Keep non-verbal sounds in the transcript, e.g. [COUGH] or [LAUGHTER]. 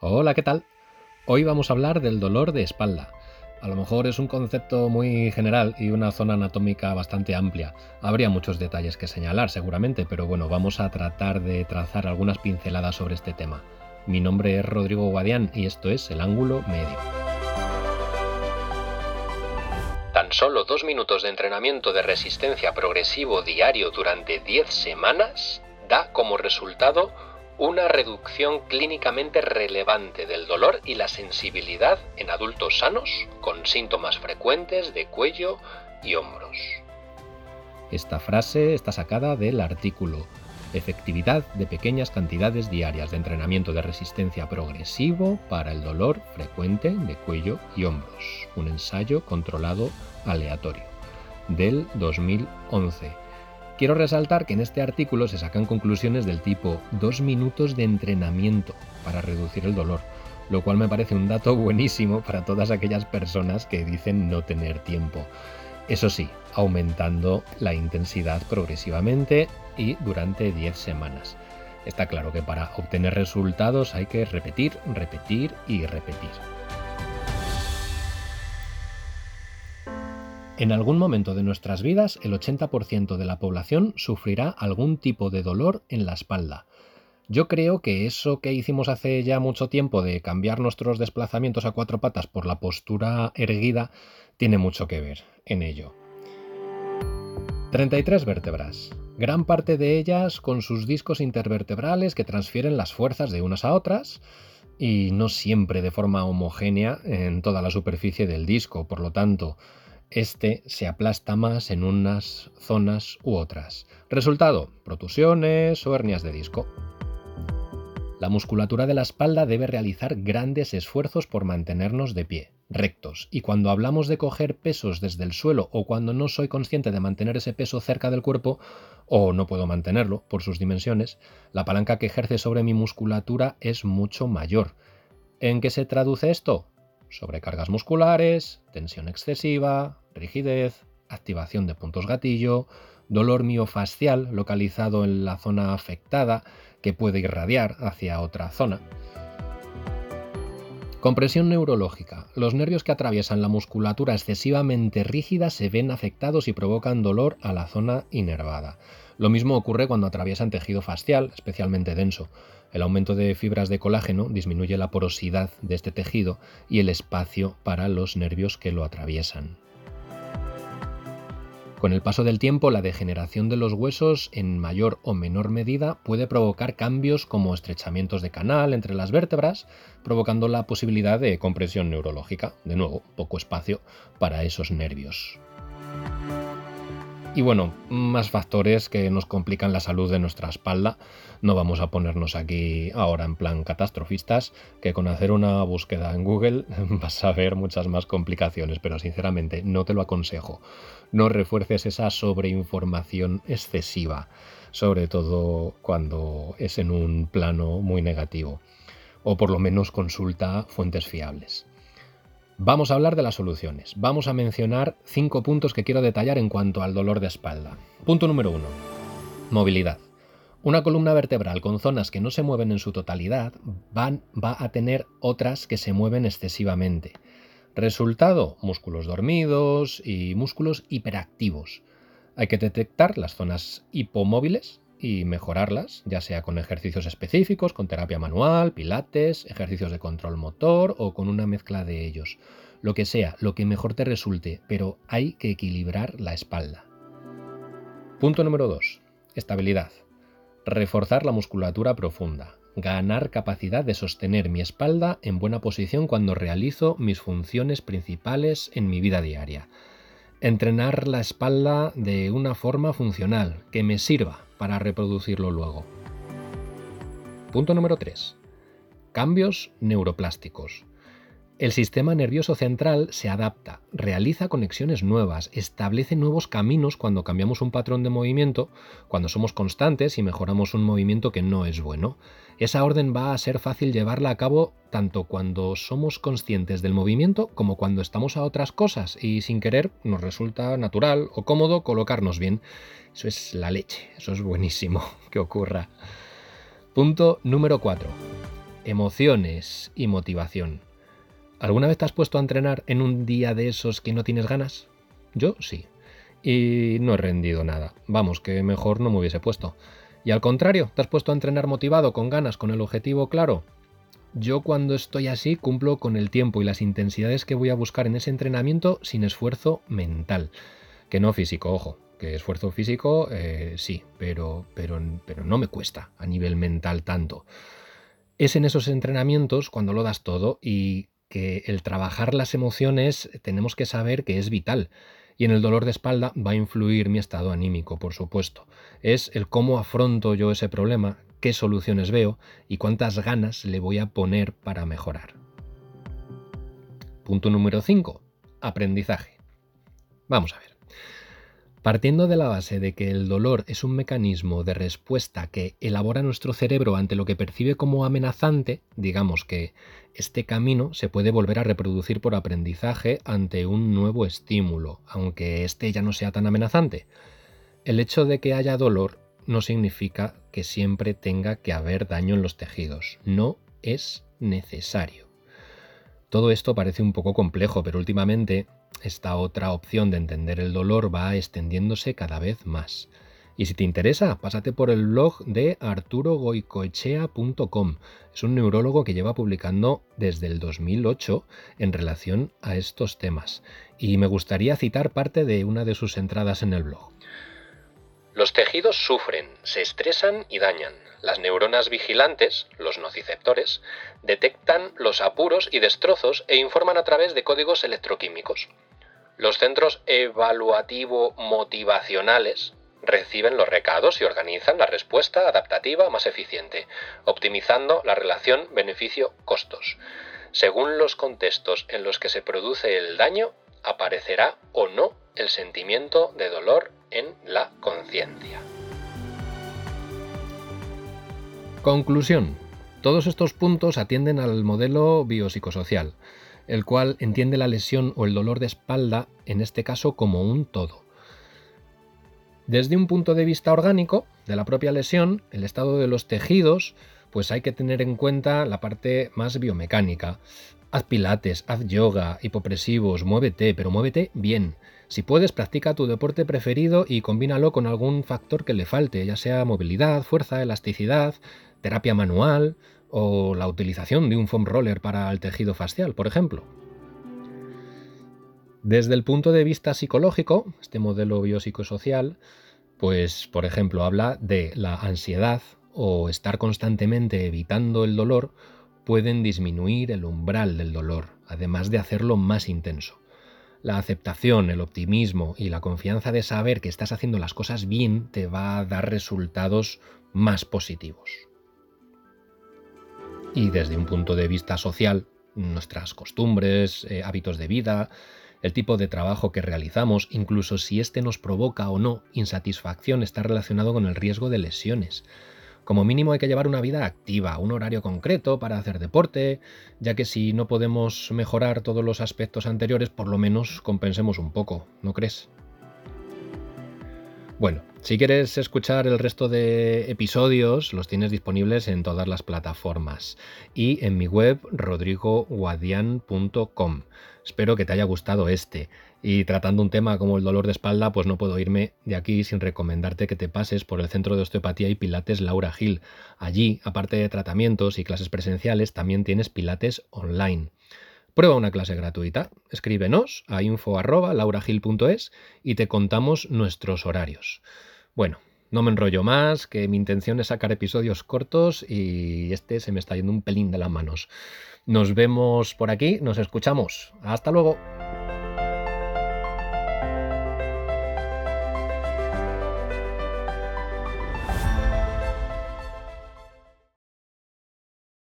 Hola, ¿qué tal? Hoy vamos a hablar del dolor de espalda. A lo mejor es un concepto muy general y una zona anatómica bastante amplia. Habría muchos detalles que señalar seguramente, pero bueno, vamos a tratar de trazar algunas pinceladas sobre este tema. Mi nombre es Rodrigo Guadián y esto es El Ángulo Medio. Tan solo dos minutos de entrenamiento de resistencia progresivo diario durante 10 semanas da como resultado una reducción clínicamente relevante del dolor y la sensibilidad en adultos sanos con síntomas frecuentes de cuello y hombros. Esta frase está sacada del artículo Efectividad de pequeñas cantidades diarias de entrenamiento de resistencia progresivo para el dolor frecuente de cuello y hombros. Un ensayo controlado aleatorio del 2011 Quiero resaltar que en este artículo se sacan conclusiones del tipo dos minutos de entrenamiento para reducir el dolor, lo cual me parece un dato buenísimo para todas aquellas personas que dicen no tener tiempo. Eso sí, aumentando la intensidad progresivamente y durante 10 semanas. Está claro que para obtener resultados hay que repetir, repetir y repetir. En algún momento de nuestras vidas, el 80% de la población sufrirá algún tipo de dolor en la espalda. Yo creo que eso que hicimos hace ya mucho tiempo de cambiar nuestros desplazamientos a cuatro patas por la postura erguida tiene mucho que ver en ello. 33 vértebras, gran parte de ellas con sus discos intervertebrales que transfieren las fuerzas de unas a otras y no siempre de forma homogénea en toda la superficie del disco, por lo tanto, este se aplasta más en unas zonas u otras. Resultado, protusiones o hernias de disco. La musculatura de la espalda debe realizar grandes esfuerzos por mantenernos de pie, rectos, y cuando hablamos de coger pesos desde el suelo o cuando no soy consciente de mantener ese peso cerca del cuerpo o no puedo mantenerlo por sus dimensiones, la palanca que ejerce sobre mi musculatura es mucho mayor. ¿En qué se traduce esto? Sobrecargas musculares, tensión excesiva, rigidez, activación de puntos gatillo, dolor miofascial localizado en la zona afectada que puede irradiar hacia otra zona. Compresión neurológica. Los nervios que atraviesan la musculatura excesivamente rígida se ven afectados y provocan dolor a la zona inervada. Lo mismo ocurre cuando atraviesan tejido facial, especialmente denso. El aumento de fibras de colágeno disminuye la porosidad de este tejido y el espacio para los nervios que lo atraviesan. Con el paso del tiempo, la degeneración de los huesos en mayor o menor medida puede provocar cambios como estrechamientos de canal entre las vértebras, provocando la posibilidad de compresión neurológica. De nuevo, poco espacio para esos nervios. Y bueno, más factores que nos complican la salud de nuestra espalda. No vamos a ponernos aquí ahora en plan catastrofistas, que con hacer una búsqueda en Google [LAUGHS] vas a ver muchas más complicaciones, pero sinceramente no te lo aconsejo. No refuerces esa sobreinformación excesiva, sobre todo cuando es en un plano muy negativo. O por lo menos consulta fuentes fiables. Vamos a hablar de las soluciones. Vamos a mencionar cinco puntos que quiero detallar en cuanto al dolor de espalda. Punto número uno. Movilidad. Una columna vertebral con zonas que no se mueven en su totalidad va a tener otras que se mueven excesivamente. Resultado, músculos dormidos y músculos hiperactivos. Hay que detectar las zonas hipomóviles y mejorarlas, ya sea con ejercicios específicos, con terapia manual, pilates, ejercicios de control motor o con una mezcla de ellos. Lo que sea, lo que mejor te resulte, pero hay que equilibrar la espalda. Punto número 2. Estabilidad. Reforzar la musculatura profunda. Ganar capacidad de sostener mi espalda en buena posición cuando realizo mis funciones principales en mi vida diaria. Entrenar la espalda de una forma funcional, que me sirva para reproducirlo luego. Punto número 3. Cambios neuroplásticos. El sistema nervioso central se adapta, realiza conexiones nuevas, establece nuevos caminos cuando cambiamos un patrón de movimiento, cuando somos constantes y mejoramos un movimiento que no es bueno. Esa orden va a ser fácil llevarla a cabo tanto cuando somos conscientes del movimiento como cuando estamos a otras cosas y sin querer nos resulta natural o cómodo colocarnos bien. Eso es la leche, eso es buenísimo [LAUGHS] que ocurra. Punto número 4 emociones y motivación. ¿Alguna vez te has puesto a entrenar en un día de esos que no tienes ganas? Yo sí. Y no he rendido nada. Vamos, que mejor no me hubiese puesto. Y al contrario, ¿te has puesto a entrenar motivado, con ganas, con el objetivo claro? Yo cuando estoy así cumplo con el tiempo y las intensidades que voy a buscar en ese entrenamiento sin esfuerzo mental. Que no físico, ojo, que esfuerzo físico eh, sí, pero, pero, pero no me cuesta a nivel mental tanto. Es en esos entrenamientos cuando lo das todo y que el trabajar las emociones tenemos que saber que es vital. Y en el dolor de espalda va a influir mi estado anímico, por supuesto. Es el cómo afronto yo ese problema, qué soluciones veo y cuántas ganas le voy a poner para mejorar. Punto número 5. Aprendizaje. Vamos a ver. Partiendo de la base de que el dolor es un mecanismo de respuesta que elabora nuestro cerebro ante lo que percibe como amenazante, digamos que este camino se puede volver a reproducir por aprendizaje ante un nuevo estímulo, aunque este ya no sea tan amenazante. El hecho de que haya dolor no significa que siempre tenga que haber daño en los tejidos, no es necesario. Todo esto parece un poco complejo, pero últimamente esta otra opción de entender el dolor va extendiéndose cada vez más. Y si te interesa, pásate por el blog de arturogoicoechea.com. Es un neurólogo que lleva publicando desde el 2008 en relación a estos temas. Y me gustaría citar parte de una de sus entradas en el blog. Los tejidos sufren, se estresan y dañan. Las neuronas vigilantes, los nociceptores, detectan los apuros y destrozos e informan a través de códigos electroquímicos. Los centros evaluativo-motivacionales reciben los recados y organizan la respuesta adaptativa más eficiente, optimizando la relación beneficio-costos. Según los contextos en los que se produce el daño, aparecerá o no el sentimiento de dolor en la conciencia. Conclusión. Todos estos puntos atienden al modelo biopsicosocial, el cual entiende la lesión o el dolor de espalda, en este caso, como un todo. Desde un punto de vista orgánico de la propia lesión, el estado de los tejidos, pues hay que tener en cuenta la parte más biomecánica. Haz pilates, haz yoga, hipopresivos, muévete, pero muévete bien. Si puedes, practica tu deporte preferido y combínalo con algún factor que le falte, ya sea movilidad, fuerza, elasticidad, terapia manual o la utilización de un foam roller para el tejido facial, por ejemplo. Desde el punto de vista psicológico, este modelo biopsicosocial, pues por ejemplo habla de la ansiedad o estar constantemente evitando el dolor pueden disminuir el umbral del dolor, además de hacerlo más intenso. La aceptación, el optimismo y la confianza de saber que estás haciendo las cosas bien te va a dar resultados más positivos y desde un punto de vista social, nuestras costumbres, eh, hábitos de vida, el tipo de trabajo que realizamos, incluso si éste nos provoca o no insatisfacción, está relacionado con el riesgo de lesiones. Como mínimo hay que llevar una vida activa, un horario concreto para hacer deporte, ya que si no podemos mejorar todos los aspectos anteriores, por lo menos compensemos un poco, ¿no crees? Bueno, si quieres escuchar el resto de episodios, los tienes disponibles en todas las plataformas y en mi web rodrigoguadian.com. Espero que te haya gustado este. Y tratando un tema como el dolor de espalda, pues no puedo irme de aquí sin recomendarte que te pases por el Centro de Osteopatía y Pilates Laura Gil. Allí, aparte de tratamientos y clases presenciales, también tienes Pilates online. Prueba una clase gratuita. Escríbenos a info.lauragil.es y te contamos nuestros horarios. Bueno, no me enrollo más, que mi intención es sacar episodios cortos y este se me está yendo un pelín de las manos. Nos vemos por aquí, nos escuchamos. Hasta luego.